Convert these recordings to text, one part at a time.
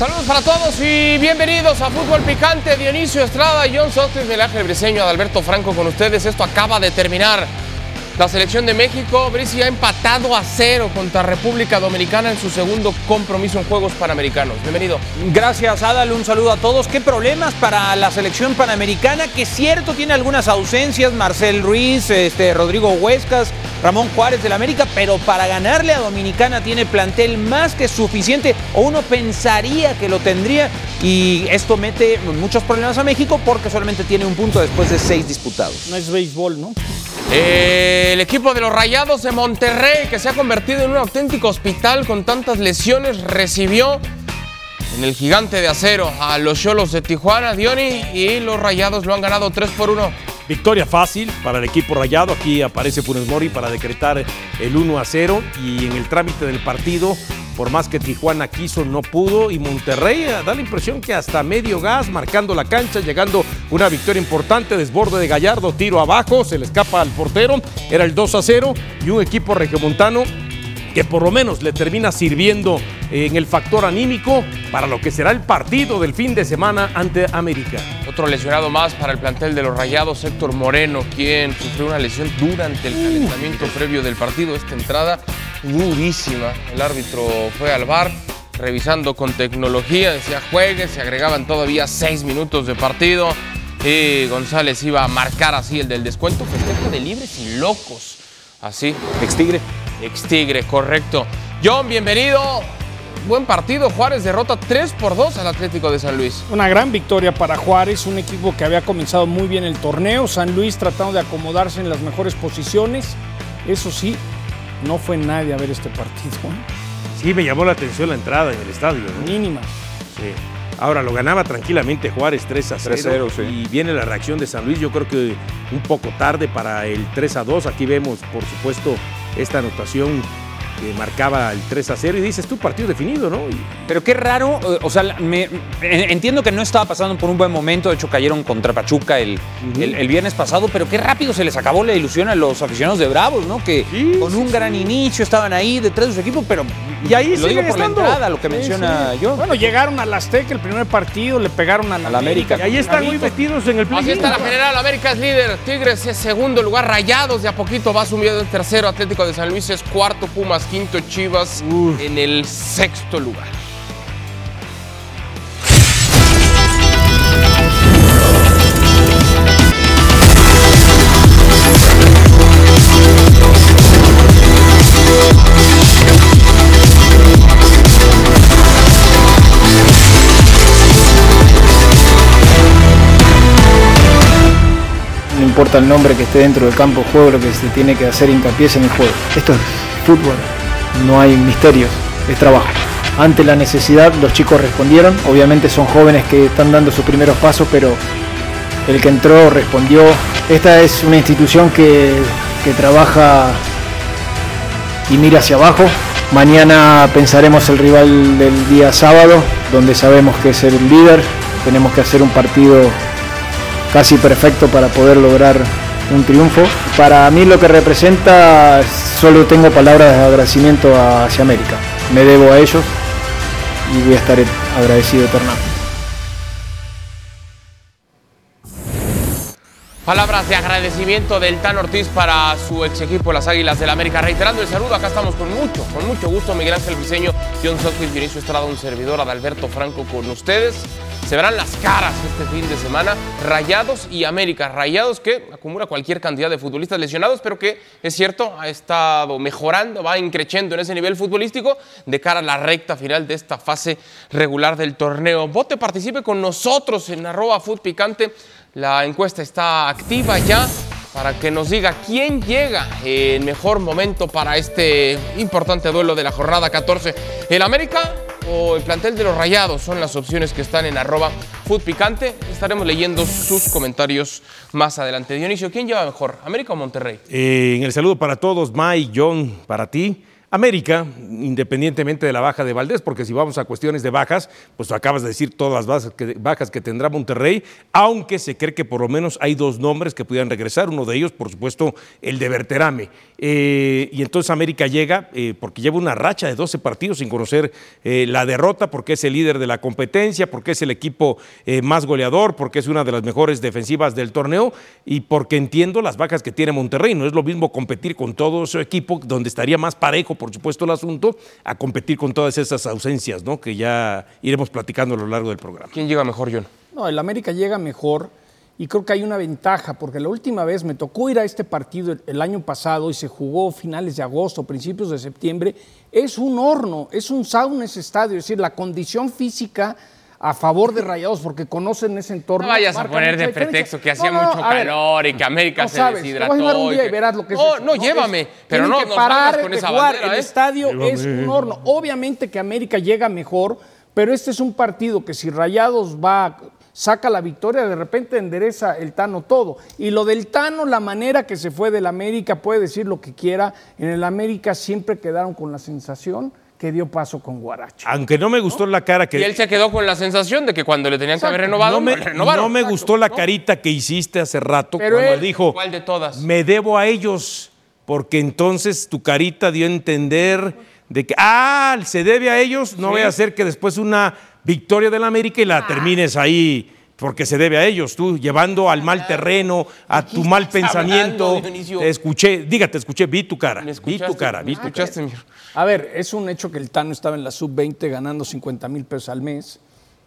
Saludos para todos y bienvenidos a Fútbol Picante. Dionisio Estrada, John Sotis, Miguel Ángel Briseño, Adalberto Franco con ustedes. Esto acaba de terminar. La selección de México, Brice ha empatado a cero contra República Dominicana en su segundo compromiso en Juegos Panamericanos. Bienvenido. Gracias, Adal. Un saludo a todos. ¿Qué problemas para la selección panamericana? Que cierto tiene algunas ausencias. Marcel Ruiz, este, Rodrigo Huescas, Ramón Juárez del América, pero para ganarle a Dominicana tiene plantel más que suficiente, o uno pensaría que lo tendría, y esto mete muchos problemas a México porque solamente tiene un punto después de seis disputados. No es béisbol, ¿no? Eh, el equipo de los Rayados de Monterrey, que se ha convertido en un auténtico hospital con tantas lesiones, recibió en el gigante de acero a los Cholos de Tijuana, Dioni, y los Rayados lo han ganado 3 por 1. Victoria fácil para el equipo rayado. Aquí aparece Funes Mori para decretar el 1 a 0. Y en el trámite del partido, por más que Tijuana quiso, no pudo. Y Monterrey eh, da la impresión que hasta medio gas, marcando la cancha, llegando una victoria importante. Desborde de Gallardo, tiro abajo, se le escapa al portero. Era el 2 a 0. Y un equipo regiomontano que por lo menos le termina sirviendo en el factor anímico para lo que será el partido del fin de semana ante América. Otro lesionado más para el plantel de los Rayados, Héctor Moreno, quien sufrió una lesión durante el calentamiento previo del partido. Esta entrada durísima. El árbitro fue al bar revisando con tecnología, decía juegue, se agregaban todavía seis minutos de partido y González iba a marcar así el del descuento, festejo de libres y locos. Así. Ex Tigre. Ex Tigre, correcto. John, bienvenido. Buen partido. Juárez derrota 3 por 2 al Atlético de San Luis. Una gran victoria para Juárez, un equipo que había comenzado muy bien el torneo. San Luis tratando de acomodarse en las mejores posiciones. Eso sí, no fue nadie a ver este partido. Sí, me llamó la atención la entrada en el estadio. ¿no? Mínima. Sí. Ahora lo ganaba tranquilamente Juárez 3 a 0. 3-0, sí. Y viene la reacción de San Luis. Yo creo que un poco tarde para el 3 a 2. Aquí vemos, por supuesto, esta anotación que marcaba el 3 a 0. Y dices tú, partido definido, ¿no? Y- Pero qué raro, eh, o sea, me- entiendo que no estaba pasando por un buen momento, de hecho cayeron contra Pachuca el, el- el viernes pasado, pero qué rápido se les acabó la ilusión a los aficionados de Bravos, ¿no? Que Sí, con sí, un gran inicio estaban ahí detrás de su equipo, pero Y ahí lo digo por la estando. entrada, lo que Sí, menciona sí. yo. Bueno, llegaron al Azteca el primer partido, le pegaron a la, A la América. y ahí están muy metidos en el play Así está la general. América es líder. Tigres es segundo lugar. Rayados de a poquito va subiendo en tercero. Atlético de San Luis es cuarto. Pumas quinto. Chivas en el sexto lugar. No importa el nombre que esté dentro del campo de juego, lo que se tiene que hacer hincapié es en el juego. Esto es fútbol, no hay misterios, es trabajo. Ante la necesidad los chicos respondieron, obviamente son jóvenes que están dando sus primeros pasos, pero el que entró respondió. Esta es una institución que, que trabaja y mira hacia abajo. Mañana pensaremos el rival del día sábado, donde sabemos que es el líder. Tenemos que hacer un partido casi perfecto para poder lograr un triunfo. Para mí lo que representa, solo tengo palabras de agradecimiento hacia América. Me debo a ellos y voy a estar agradecido eternamente. Palabras de agradecimiento del Tan Ortiz para su ex equipo, las Águilas del América. Reiterando el saludo, acá estamos con mucho, con mucho gusto. Miguel Ángel Briseño, John Sotwin, Dionisio Estrada, un servidor, Adalberto Franco con ustedes. Se verán las caras este fin de semana, Rayados y América. Rayados que acumula cualquier cantidad de futbolistas lesionados, pero que es cierto, ha estado mejorando, va increciendo en ese nivel futbolístico de cara a la recta final de esta fase regular del torneo. Vote, participe con nosotros en arroba Picante. La encuesta está activa ya para que nos diga quién llega en mejor momento para este importante duelo de la jornada 14. ¿El América o el plantel de los Rayados? Son las opciones que están en arroba Food Picante. Estaremos leyendo sus comentarios más adelante. Dionisio, ¿quién lleva mejor? ¿América o Monterrey? Eh, en el saludo para todos, Mike, John, para ti. América, independientemente de la baja de Valdés, porque si vamos a cuestiones de bajas, pues acabas de decir todas las bajas que, tendrá Monterrey, aunque se cree que por lo menos hay dos nombres que pudieran regresar, uno de ellos, por supuesto, el de Berterame. Eh, y entonces América llega, eh, porque lleva una racha de 12 partidos sin conocer eh, la derrota, porque es el líder de la competencia, porque es el equipo más goleador, porque es una de las mejores defensivas del torneo y porque entiendo las bajas que tiene Monterrey. No es lo mismo competir con todo su equipo, donde estaría más parejo por supuesto, el asunto, a competir con todas esas ausencias, ¿no? Que ya iremos platicando a lo largo del programa. ¿Quién llega mejor, John? No, el América llega mejor y creo que hay una ventaja, porque la última vez me tocó ir a este partido el año pasado y se jugó finales de agosto, principios de septiembre. Es un horno, es un sauna ese estadio, es decir, la condición física a favor de Rayados porque conocen ese entorno. No vayas a poner de pretexto que hacía mucho calor y que América se deshidrató. Te un día y, verás lo que no, es. No, no, llévame, pero no, que parar con esa jugar. el ¿eh? estadio es un horno. Obviamente que América llega mejor, pero este es un partido que si Rayados va saca la victoria, de repente endereza el Tano todo. Y lo del Tano, la manera que se fue del América, puede decir lo que quiera, en el América siempre quedaron con la sensación que dio paso con Guaracho. Aunque no me gustó la cara que... Y él se quedó con la sensación de que cuando le tenían que haber renovado, no me, renovaron. No me gustó la carita que hiciste hace rato cuando dijo... ¿Cuál de todas? Me debo a ellos, porque entonces tu carita dio a entender de que, ah, se debe a ellos, no voy a hacer que después una victoria del América y la ah. termines ahí porque se debe a ellos, tú llevando al mal terreno, a tu mal pensamiento. Te escuché, dígate, escuché, vi tu cara, vi tu cara, vi tu cara. A ver, es un hecho que el Tano estaba en la sub-20 ganando 50 mil pesos al mes.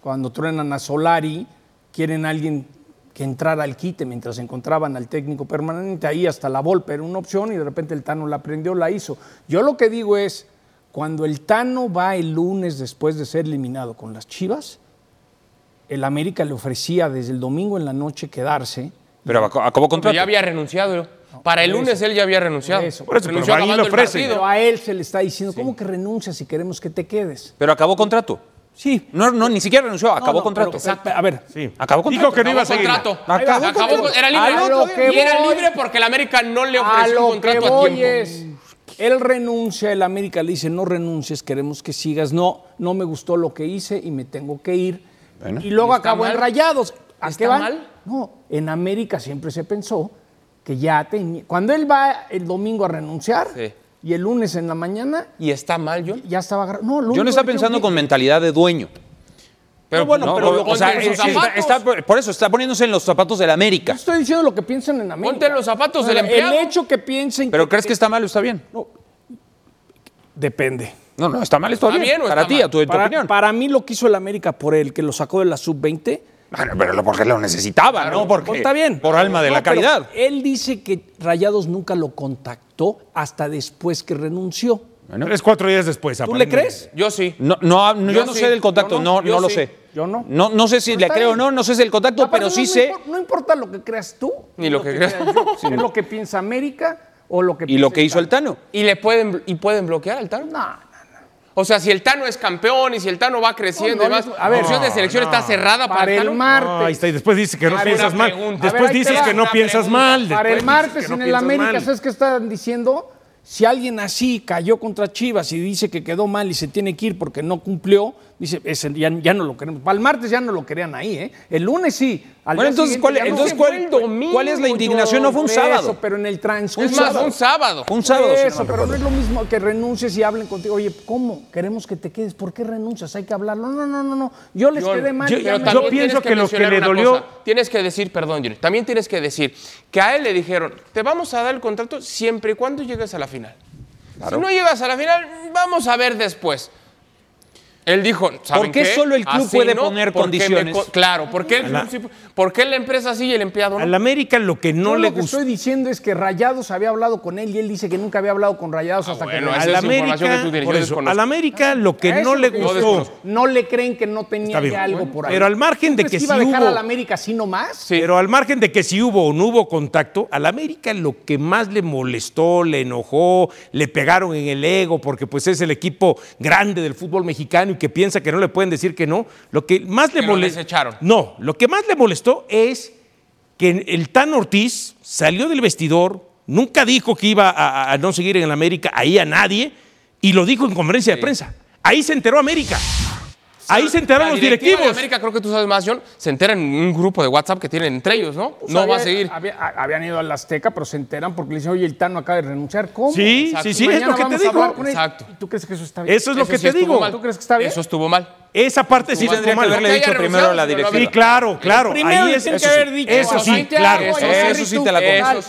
Cuando truenan a Solari, quieren a alguien que entrara al quite mientras encontraban al técnico permanente. Ahí hasta la Volpe era una opción y de repente el Tano la aprendió, la hizo. Yo lo que digo es, cuando el Tano va el lunes después de ser eliminado con las Chivas, el América le ofrecía desde el domingo en la noche quedarse. Pero acabó contrato. ya había renunciado. Para el lunes él ya había renunciado. Por eso, renunció pero, lo ofrece. pero a él se le está diciendo, ¿cómo que renuncias si queremos que te quedes? Pero acabó contrato. Sí. No, no, ni siquiera renunció, acabó contrato. a ver, sí. acabó contrato. Dijo que no iba a seguir. Contrato. Acabó, acabó, Era libre. y era libre porque el América no le ofreció un contrato a tiempo. Es, él renuncia, el América le dice, no renuncies, queremos que sigas. No, no me gustó lo que hice y me tengo que ir y luego acabó en Rayados. ¿A ¿Está qué mal? No, en América siempre se pensó que ya tenía. Cuando él va el domingo a renunciar y el lunes en la mañana. ¿Y está mal, John? Ya estaba. No, John está pensando con mentalidad de dueño. Pero bueno, pero, o sea, está, por eso está poniéndose en los zapatos del América. estoy diciendo lo que piensan en América. Ponte en los zapatos del empleado. El hecho que piensen. Pero crees que está mal o está bien? No, depende. No, no, está mal, está, bien. para ti, a tu, para, opinión. Para mí lo que hizo el América por él, que lo sacó de la sub-20. Bueno, pero porque lo necesitaba, ¿no? Porque, pues está bien. Por alma de la caridad. Él dice que Rayados nunca lo contactó hasta después que renunció. Bueno, Tres, cuatro días después. ¿Tú le crees? Yo sí. No, no, yo, no sé del contacto, no, no, lo sé. Yo no. No, no sé si le creo o no, no sé si el contacto, pero sí sé. No importa lo que creas tú. Ni lo, que, creas yo. Es lo que piensa América o lo que Y lo que hizo el Tano. ¿Y le pueden, y pueden bloquear al Tano? No. O sea, si el Tano es campeón y si el Tano va creciendo y más, a ver, la opción de selección está cerrada para, el, martes. ahí está, y después dices que no piensas mal. Después dices que no piensas mal. Para el martes en el América, ¿sabes qué están diciendo? Si alguien así cayó contra Chivas y dice que quedó mal y se tiene que ir porque no cumplió, dice, ya, ya, no lo queremos. Para el martes ya no lo querían ahí, ¿eh? El lunes sí. bueno, entonces, ¿cuál, entonces ¿cuál, ¿cuál, es la indignación? No fue un sábado. pero en el transcurso. Es más, un sábado. Un sábado. Eso, pero no es lo mismo que renuncies y hablen contigo. Oye, ¿cómo? Queremos que te quedes. ¿Por qué renuncias? Hay que hablarlo. No, no, no, no. Yo les quedé mal. Yo, yo pienso que, lo que le dolió. Tienes que decir, perdón, Junior, también tienes que decir que a él le dijeron, te vamos a dar el contrato siempre y cuando llegues a la final. Si no llegas a la final, vamos a ver después. Él dijo, ¿saben ¿Por qué, solo el club puede poner condiciones? claro, ¿por qué, la, empresa sí y el empleado no? Al América lo que no le gustó. Lo que estoy diciendo es que Rayados había hablado con él y él dice que nunca había hablado con Rayados hasta que... Al América, por eso, al América lo que no le gustó... No le creen que no tenía algo por ahí. Pero al margen de que si iba a dejar hubo, al América así nomás? Pero al margen de que si hubo o no hubo contacto, al América lo que más le molestó, le enojó, le pegaron en el ego porque pues es el equipo grande del fútbol mexicano que piensa que no le pueden decir que no. Lo que más le molestó. No, lo que más le molestó es que el Tan Ortiz salió del vestidor, nunca dijo que iba a, no seguir en el América, ahí a nadie, Y lo dijo en conferencia de prensa. Ahí se enteró América. Ahí se enteraron La los directiva de directivos. América, creo que tú sabes más, John, se enteran en un grupo de WhatsApp que tienen entre ellos, ¿no? Pues no había- va a seguir. había- habían ido al Azteca, pero se enteran porque le dicen, oye, el Tano acaba de renunciar. ¿Cómo? Sí, Exacto. sí, sí, es lo que te digo. Exacto. ¿Y tú crees que eso está bien? Eso es lo Eso que sí te estuvo digo. mal. ¿Tú crees que está bien? Eso estuvo mal. Esa parte sí tendría que haberle dicho primero a la directiva. Sí, claro, claro. primero Ahí es, tienen eso que sí, haber dicho eso sí, claro. Eso Eso sí te la compro.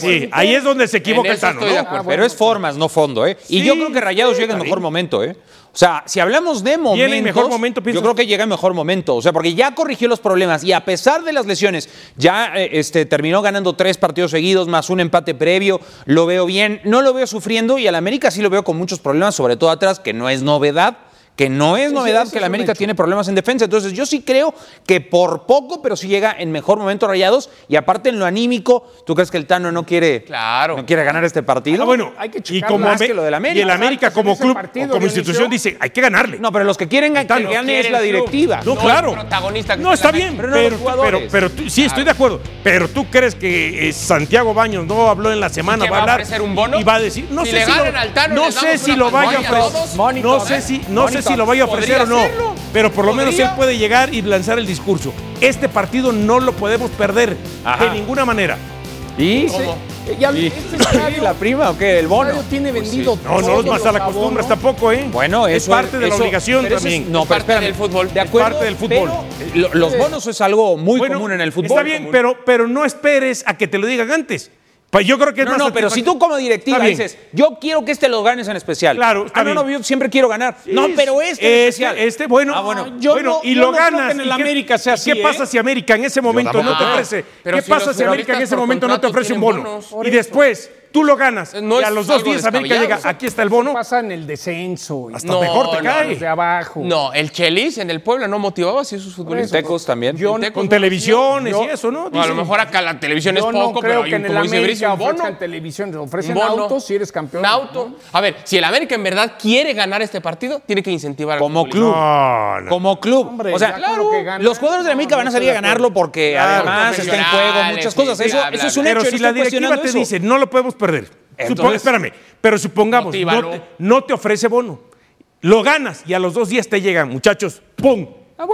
sí ahí es donde se equivoca el Tano, ¿no? Pero es formas, no fondo, ¿eh? Y yo creo que Rayados llega en mejor momento, ¿eh? O sea, si hablamos de momentos, Viene mejor momento, yo creo que llega en mejor momento. O sea, porque ya corrigió los problemas y a pesar de las lesiones, ya eh, este, terminó ganando tres partidos seguidos más un empate previo. Lo veo bien, no lo veo sufriendo y al América sí lo veo con muchos problemas, sobre todo atrás, que no es novedad. Que no es Sí, novedad que el América tiene problemas en defensa. Entonces, yo sí creo que por poco, pero sí llega en mejor momento Rayados. Y aparte, en lo anímico, ¿tú crees que el Tano no quiere, Claro. no quiere ganar este partido? Ah, bueno, Hay que y como más que lo del América. y el América Exacto, como club partido, o como institución dice, hay que ganarle. No, pero los que quieren que Tano gane quiere es la directiva. No, No, claro. el protagonista que no, está bien, pero, Pero no pero, pero tú- sí, estoy de acuerdo. Pero tú crees que eh, Santiago Baños no habló en la semana, ¿Y que va a va a hablar un bono? y va a decir, no Si sé le si ganan lo, al Tano, no sé si lo vaya a no sé si, no sé si lo vaya a ofrecer o no, pero por lo menos él puede llegar y lanzar el discurso. Este partido no lo podemos perder Ajá. de ninguna manera. ¿Y? ¿Cómo? Ya ¿Y? este estadio- ¿La prima o qué? ¿El el bono? estadio tiene vendido No, no los más a la costumbre tampoco, ¿eh? Bueno, es eso parte de la obligación pero es- también. no, Es pero parte espérame. del fútbol. De Es acuerdo, parte del fútbol. pero, eh, lo- los bonos es algo muy Bueno, común en el fútbol. Está bien, común. pero, pero no esperes a que te lo digan antes. Pues yo creo que es No, más no, pero si tú como directiva dices, yo quiero que este lo ganes en especial. Claro, está ah, no, no, yo siempre quiero ganar. no, pero este en este, especial. este, bueno, Ah, bueno. yo bueno, no- y yo lo no creo ganas. que en el ¿Y qué- América sea y ¿Qué así, pasa ¿eh? si América en ese momento no te ofrece? Pero ¿Qué si pasa si América en ese momento no te ofrece un bono? Y después tú lo ganas. No y a los dos días América llega, aquí está el bono. Pasa en el descenso. y Hasta No, mejor te no, cae. los de abajo. No, el Chelis en el Puebla no motivaba así a sus futbolistas. Tecos también. Yo- Tecos Con no televisiones yo- y eso, ¿no? Bueno, a lo Dicen. mejor acá la televisión es poco, creo pero que en el América un bono. ofrezcan televisión, ofrecen bono. autos si eres campeón. Un auto. A ver, si el América en verdad quiere ganar este partido, tiene que incentivar al Como club. Como club. Hombre, o sea, gana, los jugadores de América van a salir a ganarlo porque Claro. además está en juego muchas cosas. Eso, es un hecho. Pero si la directiva te dice, no lo podemos perder. Supo- Entonces- espérame, pero supongamos, no te, no te ofrece bono. Lo ganas y a los dos días te llegan, muchachos, ¡pum!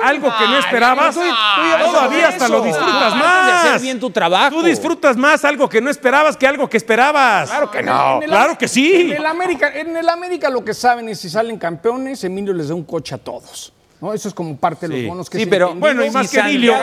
Algo que no esperabas, todavía hasta lo disfrutas más. de hacer bien tu trabajo. Tú disfrutas más algo que no esperabas que algo que esperabas. Claro que no. El- Claro que sí. En el, América, en el América lo que saben es si salen campeones, Emilio les da un coche a todos. ¿No? Eso es como parte de los bonos que Sí, es pero- entendido. Bueno, y más que Emilio,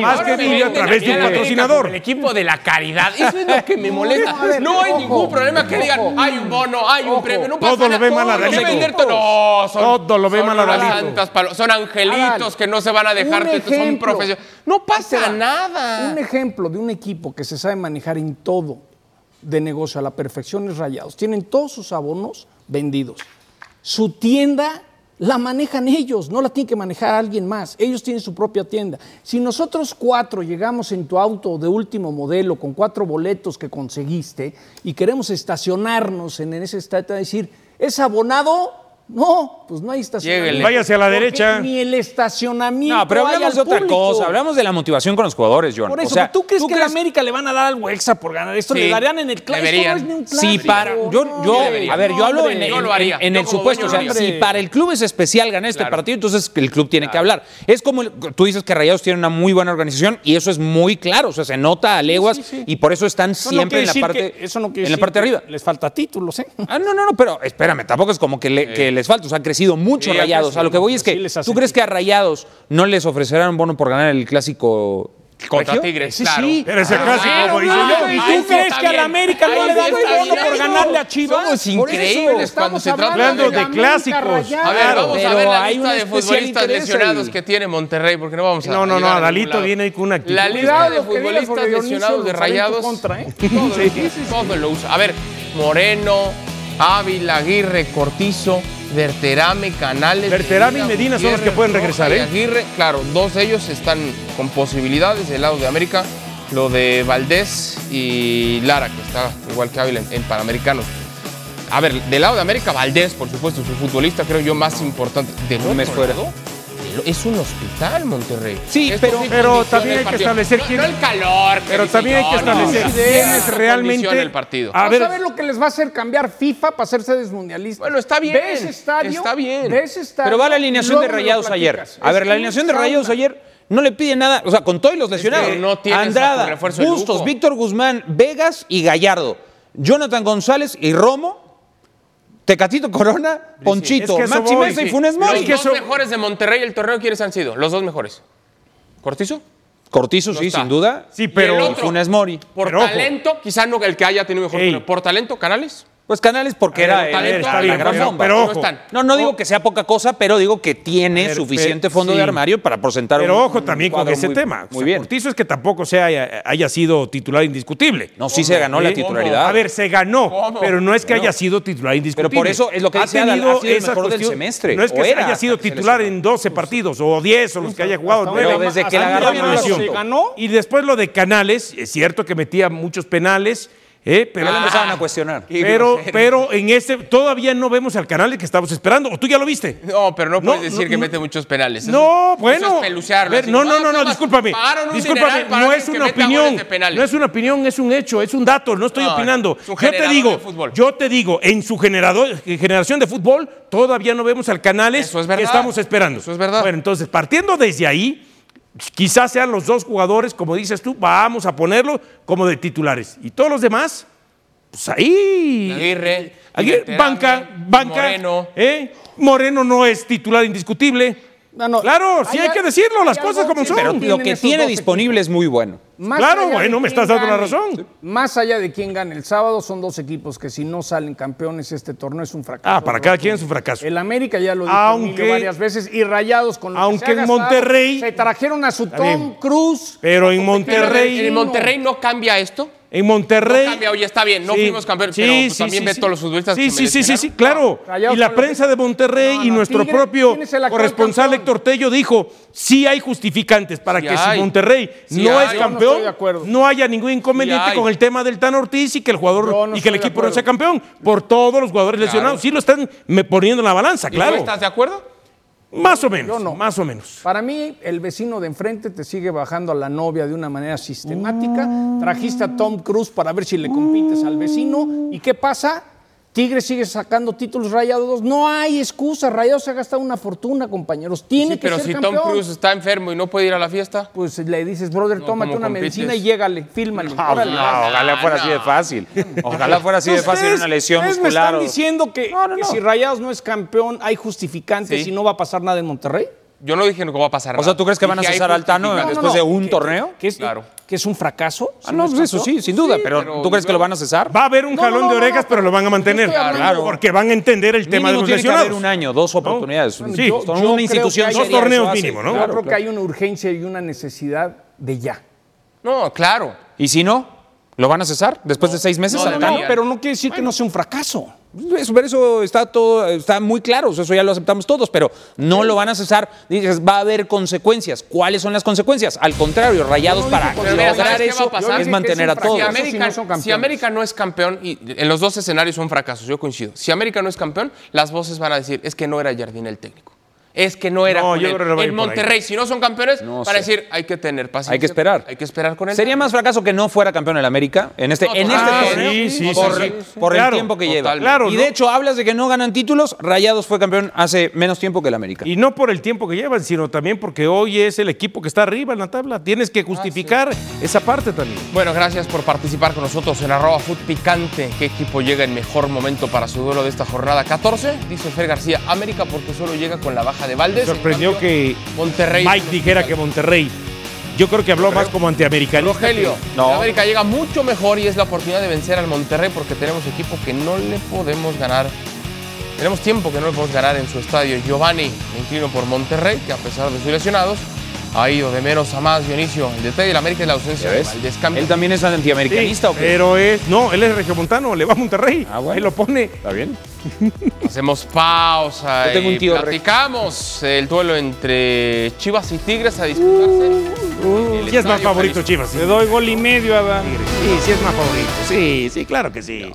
más que Emilio a través de un patrocinador. El equipo de la caridad. Eso es lo que me molesta. ver, no hay ojo, ningún problema que digan, ojo. hay un bono, hay un Ojo. premio. No pasa Todo lo nada, ve mal. No, son, Todo lo ve son mal Son angelitos que no se van a dejar, son profesionales. No pasa nada. Un ejemplo de un equipo que se sabe manejar en todo de negocio a la perfección es Rayados. Tienen todos sus abonos vendidos. Su tienda la manejan ellos, no la tiene que manejar alguien más. Ellos tienen su propia tienda. Si nosotros cuatro llegamos en tu auto de último modelo con cuatro boletos que conseguiste y queremos estacionarnos en ese estadio, decir, ¿es abonado? No, pues no hay estacionamiento. Lléguele. Váyase a la Porque derecha. Ni el estacionamiento. No, pero hay hablamos al de otra público. cosa. Hablamos de la motivación con los jugadores, John. Por eso, o sea, ¿tú crees que a América le van a dar algo extra por ganar esto? Sí, le darían en el clásico. deberían. No es ni un Si clásico. para, yo, yo, a ver, yo hablo hombre. en, Yo en- lo haría. en Yo el supuesto, o sea, si para el club es especial ganar este Claro. partido, entonces el club tiene que hablar. Es como el- tú dices que Rayados tiene una muy buena organización y eso es muy claro, o sea, se nota a leguas Sí, sí. y por eso están siempre en la parte que- eso no quiere en la decir parte de arriba. Les falta títulos, ¿eh? Ah, no, no, no, pero espérame, tampoco es como que, les falta, o sea, ha crecido mucho Sí, Rayados. A lo que voy es sí que, ¿tú crees que a Rayados no les ofrecerán un bono por ganar el clásico Contra? Tigres, Sí, claro. sí. Pero ese clásico, bueno. ¿Y tú crees que a la bien. América no le dan un bono por ganarle a Chivas? Somos increíbles cuando estamos se trata hablando de clásicos. A ver, Claro, vamos a ver la lista de futbolistas lesionados ahí. que tiene Monterrey, porque no vamos a No, no, no, lado. viene ahí con una actitud. La lista de futbolistas lesionados de Rayados, contra, ¿eh? todo lo usa. A ver, Moreno, Ávila, Aguirre, Cortizo, Verterame, Canales. Verterame y Medina son los que pueden regresar, Roja ¿eh? Aguirre, claro, dos de ellos están con posibilidades del lado de América. Lo de Valdés y Lara, que está igual que Ávila en, en Panamericanos. A ver, del lado de América, Valdés, por supuesto, su futbolista, creo yo, más importante. Del Un mes fuera. Es un hospital, Monterrey. Sí, Esto pero- también hay que establecer No- quién- No el calor. que Pero también hay que no, establecer no. quién es realmente- el partido. A ver- lo que les va a hacer cambiar FIFA para hacerse desmundialistas. Bueno, está bien, Ve ese estadio. está bien. ve ese estadio, Pero va la alineación de Rayados ayer. A Es ver, la alineación de. Rayados ayer no le pide nada. O sea, con todos los lesionados. que no Andrada, Bustos. Víctor Guzmán, Vegas y Gallardo. Jonathan González y Romo. Tecatito Corona, Ponchito, es que Maxi Mesa y. Funes Los Mori. Que dos mejores de Monterrey el torneo, ¿quiénes han sido? Los dos mejores. ¿Cortizo? Cortizo, No sí, está. sin duda. Sí, pero- Y el Y otro, Funes Mori. Por Pero ojo. talento, quizá no el que haya tenido mejor Ey. torneo. Por talento, Canales. Pues Canales porque ver, era, talento, era está la gran pero- bomba. pero no ojo. No, no digo que sea poca cosa, pero digo que tiene ver, suficiente fondo sí. de armario para presentar Pero un- ojo un también con ese muy- tema. Muy O sea, bien. Cortizo es que tampoco se haya, haya sido titular indiscutible. No, sí se ganó la titularidad. A ver, se ganó, ¿Cómo? pero no es que haya sido titular indiscutible. Pero por eso es lo que Ha dice Adal, tenido ha sido el esa mejor del cuestión- semestre, No es que era haya sido titular en 12 partidos o 10 o los que haya jugado Hasta 9. Pero desde que la no la ganó. Y después lo de Canales, es cierto que metía muchos penales, ¿eh? pero, lo empezaban a cuestionar. Qué pero, pero en este todavía no vemos al Canales que estábamos esperando. ¿O tú ya lo viste? No, pero no No, puedes decir no, que mete muchos penales. Eso- No, eso bueno. es ver, así, no, no, "Ah, no, no, discúlpame. Discúlpame, no es una opinión. goles de penales". No es una opinión, es un hecho, es un dato, no estoy No, opinando. es Yo te digo, yo te digo, en su generador, generación de fútbol todavía no vemos al Canales Eso es que estamos esperando. Eso es verdad. Bueno, entonces, partiendo desde ahí, quizás sean los dos jugadores, como dices tú, vamos a ponerlo como de titulares. Y todos los demás, pues ahí. Aguirre, Aguirre, banca, banca. Moreno. ¿eh? Moreno no es titular indiscutible. No, no, claro, sí hay, hay que decirlo, las cosas como son. Pero lo que tiene disponible es muy bueno. Más Claro, allá de bueno, me quién estás dando la gane, razón. Más allá de quién gane el sábado, son dos equipos que si no salen campeones, este torneo es un fracaso. Ah, para cada quien es un fracaso. El América ya lo dijo Aunque- varias veces y Rayados con lo que aunque se en gastado, Monterrey- se trajeron a su Tom. Cruz. Pero en Monterrey, ¿En Monterrey no cambia esto? En No Monterrey. cambia, oye, está bien, no Sí, fuimos campeones, sí, pero pues sí, también sí, ve sí. todos los futbolistas Sí, que sí, sí, sí, sí, claro. Y la prensa de Monterrey No, y no, nuestro Tigre, propio ¿quién es el actual corresponsal campeón? Héctor Tello dijo, sí hay justificantes para Sí que hay. si Monterrey Sí no hay. es no campeón, no haya ningún inconveniente con el tema del Tan Ortiz y que el jugador no y que el equipo no sea campeón por todos los jugadores lesionados. Sí lo están me poniendo en la balanza, ¿Y tú claro. estás de acuerdo? Más o menos, Yo no. más o menos. Para mí, el vecino de enfrente te sigue bajando a la novia de una manera sistemática. Trajiste a Tom Cruise para ver si le compites al vecino. ¿Y qué pasa? Tigre sigue sacando títulos rayados. No hay excusa. Rayados se ha gastado una fortuna, compañeros. Tiene Sí, que pero ser si campeón. Tom Cruise está enfermo y no puede ir a la fiesta. Pues le dices, brother, No, tómate ¿cómo una compites? medicina y llégale, fílmale. órale. No, ojalá fuera así de fácil. Ojalá fuera así de fácil una lesión ustedes muscular. me o- están diciendo que, No, no, que no. si Rayados no es campeón, hay justificantes Sí. y no va a pasar nada en Monterrey. Yo no dije que va a pasar O sea, ¿tú crees que van a cesar al Tano después de un que- torneo? Que es, Claro. que es un fracaso. Ah, no, es pues eso sí, sin duda. Sí, pero, pero ¿tú crees que lo van a cesar? Va a haber un No, jalón no, de orejas, no, pero lo van a mantener. Claro, porque van a entender el tema de los tiene que lesionados. haber un año, dos oportunidades. Sí. Yo- una institución que Dos torneos mínimo, ¿no? Yo Claro, creo que hay una urgencia y una necesidad de ya. No, claro. ¿Y si no? ¿Lo van a cesar después de seis meses no, pero no quiere decir que no sea un fracaso. Eso, pero eso está todo, está muy claro, eso ya lo aceptamos todos, pero no lo van a cesar. Dices, va a haber consecuencias. ¿Cuáles son las consecuencias? Al contrario, rayados para Pero mira, ¿sabes lograr qué va a eso pasar? es mantener a todos. Si. América, si no si. América no es campeón, y en los dos escenarios son fracasos, yo coincido. Si América no es campeón, las voces van a decir, es que no era Jardín el técnico. Es que no era No, con yo él. creo que no va a ir En por ahí. Monterrey, si no son campeones, No van a sé. decir, hay que tener paciencia. Hay que esperar. Hay que esperar con él. Sería más fracaso que no fuera campeón el América en este, No, en este torneo Sí, sí, por, sí, sí. por el tiempo que lleva. Claro, y ¿no? de hecho hablas de que no ganan títulos, Rayados fue campeón hace menos tiempo que el América. Y no por el tiempo que llevan, sino también porque hoy es el equipo que está arriba en la tabla. Tienes que justificar esa parte también. Bueno, gracias por participar con nosotros en arroba Food Picante. ¿Qué equipo llega en mejor momento para su duelo de esta jornada 14? Dice Fer García, América porque solo llega con la baja de Valdés. Sorprendió En cambio, que Monterrey. Mike dijera que Monterrey. Yo creo que habló más como antiamericanista. Rogelio, que- No. América llega mucho mejor y es la oportunidad de vencer al Monterrey porque tenemos equipo que no le podemos ganar. Tenemos tiempo que no le podemos ganar en su estadio. Giovanni, me inclino por Monterrey, que a pesar de sus lesionados, ha ido de menos a más. Dionisio, el detalle de la América es la ausencia ¿Ya de? Valdés. Cambio. ¿Él también es Sí, antiamericanista o qué? pero es. No, él es regiomontano, le va a Monterrey. Ah, bueno. Él lo pone. ¿Está bien? Hacemos pausa Yo tengo un y tío platicamos el duelo entre Chivas y Tigres a disputarse. en el Sí es más favorito Jalisco. Chivas. Le doy gol y medio, Adán. Sí, sí es más favorito. Sí, sí, claro que sí.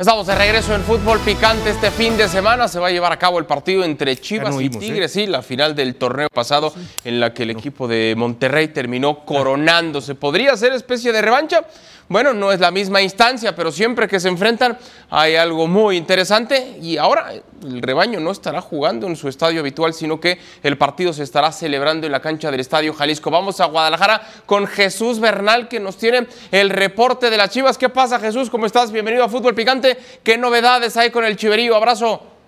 Estamos de regreso en fútbol picante este fin de semana. Se va a llevar a cabo el partido entre Chivas no y vimos, ¿eh? Tigres, sí, la final del torneo pasado en la que el equipo de Monterrey terminó coronándose. ¿Podría ser especie de revancha? Bueno, no es la misma instancia, pero siempre que se enfrentan hay algo muy interesante y ahora el rebaño no estará jugando en su estadio habitual, sino que el partido se estará celebrando en la cancha del Estadio Jalisco. Vamos a Guadalajara con Jesús Bernal que nos tiene el reporte de las Chivas. ¿Qué pasa Jesús? ¿Cómo estás? Bienvenido a Fútbol Picante. ¿Qué novedades hay con el Chiverío? Abrazo.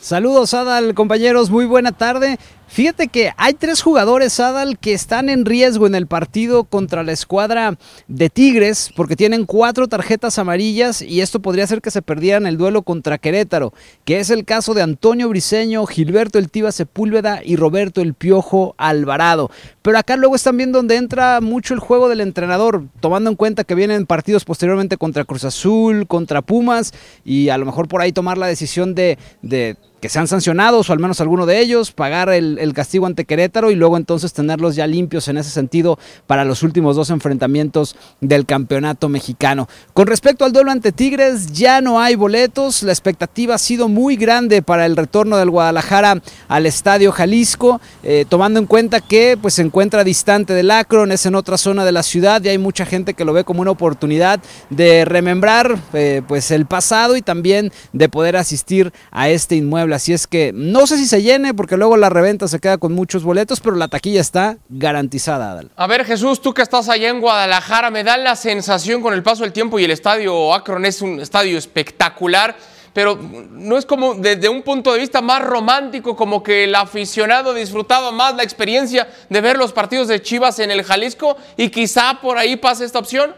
Saludos Adal, compañeros, muy buena tarde. Fíjate que hay tres jugadores, Adal, que están en riesgo en el partido contra la escuadra de Tigres, porque tienen cuatro tarjetas amarillas y esto podría hacer que se perdieran el duelo contra Querétaro, que es el caso de Antonio Briseño, Gilberto El Tiva Sepúlveda y Roberto El Piojo Alvarado. Pero acá luego están viendo donde entra mucho el juego del entrenador, tomando en cuenta que vienen partidos posteriormente contra Cruz Azul, contra Pumas, y a lo mejor por ahí tomar la decisión de, de que sean sancionados o al menos alguno de ellos, pagar el, castigo ante Querétaro y luego entonces tenerlos ya limpios en ese sentido para los últimos dos enfrentamientos del campeonato mexicano. Con respecto al duelo ante Tigres, ya no hay boletos, la expectativa ha sido muy grande para el retorno del Guadalajara al Estadio Jalisco, eh, tomando en cuenta que pues, se encuentra distante del Akron, es en otra zona de la ciudad y hay mucha gente que lo ve como una oportunidad de remembrar eh, pues, el pasado y también de poder asistir a este inmueble Así es que no sé si se llene porque luego la reventa se queda con muchos boletos, pero la taquilla está garantizada, Adal. A ver, Jesús, tú que estás allá en Guadalajara, me da la sensación con el paso del tiempo y el estadio Akron es un estadio espectacular. Pero no es como desde un punto de vista más romántico, como que el aficionado disfrutaba más la experiencia de ver los partidos de Chivas en el Jalisco y quizá por ahí pase esta opción.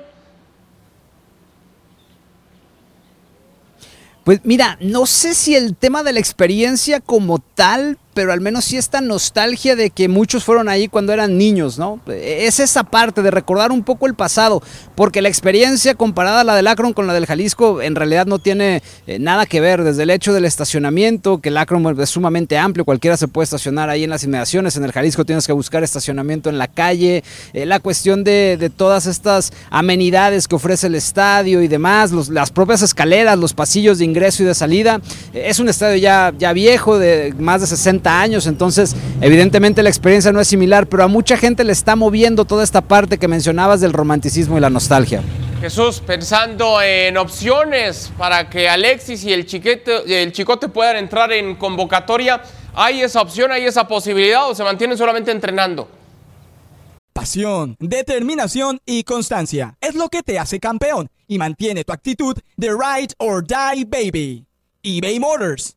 Pues mira, no sé si el tema de la experiencia como tal, pero al menos sí esta nostalgia de que muchos fueron ahí cuando eran niños, ¿no? Es esa parte de recordar un poco el pasado, porque la experiencia comparada a la del Akron con la del Jalisco en realidad no tiene eh, nada que ver, desde el hecho del estacionamiento, que el Akron es sumamente amplio, cualquiera se puede estacionar ahí en las inmediaciones, en el Jalisco tienes que buscar estacionamiento en la calle, eh, la cuestión de, todas estas amenidades que ofrece el estadio y demás, las propias escaleras, los pasillos de ingreso y de salida, eh, es un estadio ya, ya viejo, de más de 60 años, entonces evidentemente la experiencia no es similar, pero a mucha gente le está moviendo toda esta parte que mencionabas del romanticismo y la nostalgia. Jesús, pensando en opciones para que Alexis y el, chiquete, el chicote puedan entrar en convocatoria, ¿hay esa opción, hay esa posibilidad o se mantienen solamente entrenando? Pasión, determinación y constancia es lo que te hace campeón y mantiene tu actitud de ride or die baby. eBay Motors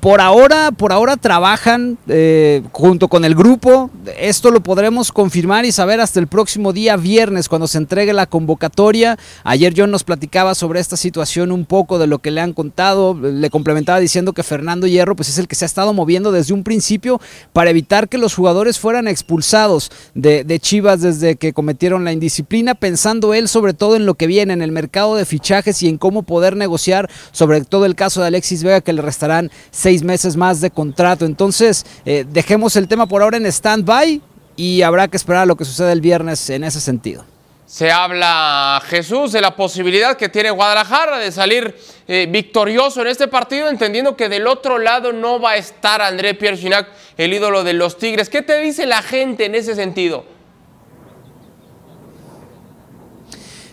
por ahora, por ahora trabajan eh, junto con el grupo. Esto lo podremos confirmar y saber hasta el próximo día viernes cuando se entregue la convocatoria. Ayer John nos platicaba sobre esta situación un poco de lo que le han contado. Le complementaba diciendo que Fernando Hierro pues es el que se ha estado moviendo desde un principio para evitar que los jugadores fueran expulsados de, de Chivas desde que cometieron la indisciplina, pensando él sobre todo en lo que viene en el mercado de fichajes y en cómo poder negociar sobre todo el caso de Alexis Vega que le restarán seis meses más de contrato. Entonces, eh, dejemos el tema por ahora en stand-by y habrá que esperar a lo que suceda el viernes en ese sentido. Se habla, Jesús, de la posibilidad que tiene Guadalajara de salir eh, victorioso en este partido, entendiendo que del otro lado no va a estar André Pierre Ginac, el ídolo de los Tigres. ¿Qué te dice la gente en ese sentido?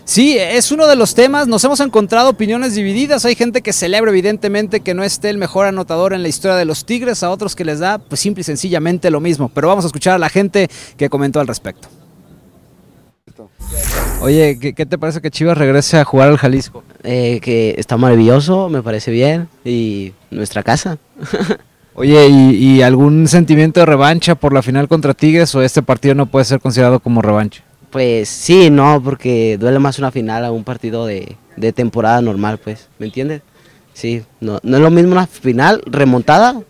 Sí, es uno de los temas. Nos hemos encontrado opiniones divididas. Hay gente que celebra evidentemente que no esté el mejor anotador en la historia de los Tigres, a otros que les da pues simple y sencillamente lo mismo. Pero vamos a escuchar a la gente que comentó al respecto. Oye, ¿qué, qué te parece que Chivas regrese a jugar al Jalisco? Eh, que está maravilloso, me parece bien, y nuestra casa. Oye, ¿y, y algún sentimiento de revancha por la final contra Tigres o este partido no puede ser considerado como revancha? Pues sí, no, porque duele más una final a un partido de, de temporada normal, pues, ¿me entiendes? Sí, no, no es lo mismo una final remontada,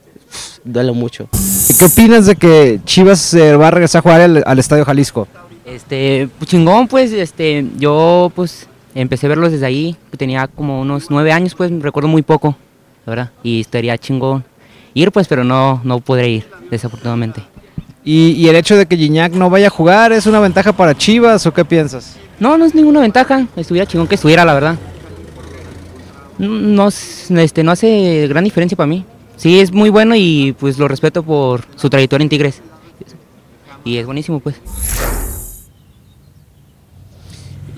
duele mucho. ¿Y ¿Qué opinas de que Chivas eh, va a regresar a jugar al, al Estadio Jalisco? Este, pues, chingón, pues, este, yo, pues, empecé a verlos desde ahí, tenía como unos nueve años, pues, recuerdo muy poco, la verdad, y estaría chingón ir, pues, pero no, no podré ir, desafortunadamente. ¿Y, y el hecho de que Gignac no vaya a jugar es una ventaja para Chivas o qué piensas? No, no es ninguna ventaja, estuviera chingón que estuviera, la verdad. No, es- este, no hace gran diferencia para mí. Sí, es muy bueno y pues lo respeto por su trayectoria en Tigres. Y es buenísimo, pues.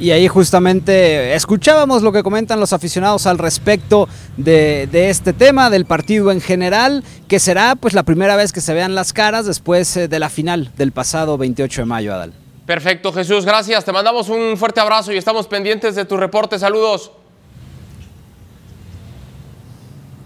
Y ahí justamente escuchábamos lo que comentan los aficionados al respecto de, de este tema, del partido en general, que será pues la primera vez que se vean las caras después eh, de la final del pasado 28 de mayo, Adal. Perfecto, Jesús, gracias. Te mandamos un fuerte abrazo y estamos pendientes de tu reporte. Saludos.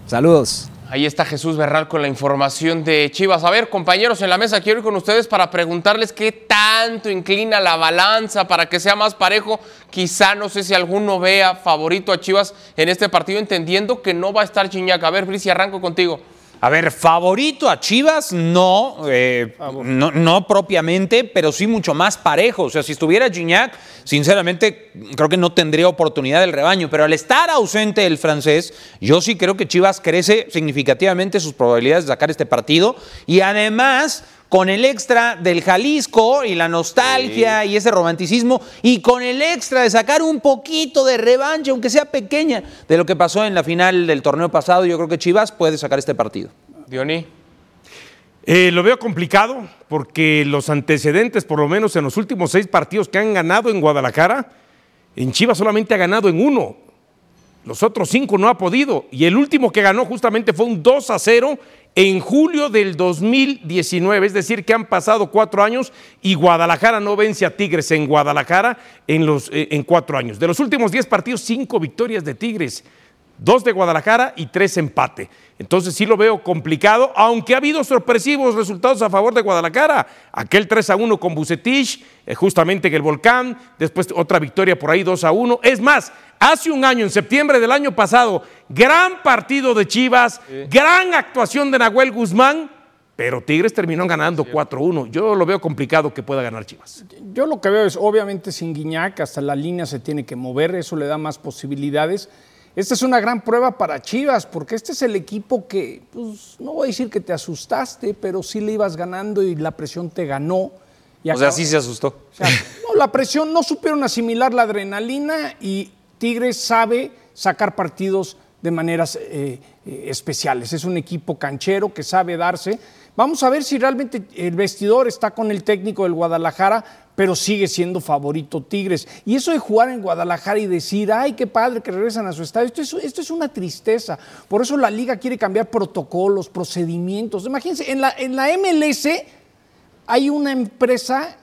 Saludos. Ahí está Jesús Bernal con la información de Chivas. A ver, compañeros en la mesa, quiero ir con ustedes para preguntarles qué tanto inclina la balanza para que sea más parejo. Quizá no sé si alguno vea favorito a Chivas en este partido, entendiendo que no va a estar Chiñac. A ver, Brice, arranco contigo. A ver, favorito a Chivas, no, eh, no, no propiamente, pero sí mucho más parejo. O sea, si estuviera Gignac, sinceramente creo que no tendría oportunidad del rebaño. Pero al estar ausente el francés, yo sí creo que Chivas crece significativamente sus probabilidades de sacar este partido. Y además, con el extra del Jalisco y la nostalgia y ese romanticismo, y con el extra de sacar un poquito de revancha, aunque sea pequeña, de lo que pasó en la final del torneo pasado, yo creo que Chivas puede sacar este partido. Diony. Eh, lo veo complicado porque los antecedentes, por lo menos en los últimos seis partidos que han ganado en Guadalajara, en Chivas solamente ha ganado en uno. Los otros cinco no ha podido. Y el último que ganó justamente fue un 2 a 0 en julio del 2019. Es decir, que han pasado cuatro años y Guadalajara no vence a Tigres en Guadalajara en, los, eh, en cuatro años. De los últimos diez partidos, cinco victorias de Tigres. Dos de Guadalajara y tres empate. Entonces sí lo veo complicado, aunque ha habido sorpresivos resultados a favor de Guadalajara. Aquel 3 a 1 con Bucetich, eh, justamente en el Volcán, después otra victoria por ahí 2 a 1. Es más, hace un año, en septiembre del año pasado, gran partido de Chivas, gran actuación de Nahuel Guzmán, pero Tigres terminó ganando 4 a 1. Yo lo veo complicado que pueda ganar Chivas. Yo lo que veo es, obviamente, sin Guiñac, hasta la línea se tiene que mover, eso le da más posibilidades. Esta es una gran prueba para Chivas, porque este es el equipo que, pues, no voy a decir que te asustaste, pero sí le ibas ganando y la presión te ganó. Y O sea, sí se asustó. o sea, no, la presión, no supieron asimilar la adrenalina y Tigres sabe sacar partidos de maneras eh, eh, especiales. Es un equipo canchero que sabe darse. Vamos a ver si realmente el vestidor está con el técnico del Guadalajara, pero sigue siendo favorito Tigres. Y eso de jugar en Guadalajara y decir, ay, qué padre que regresan a su estadio, esto es, esto es una tristeza. Por eso la liga quiere cambiar protocolos, procedimientos. Imagínense, en la, en la MLS hay una empresa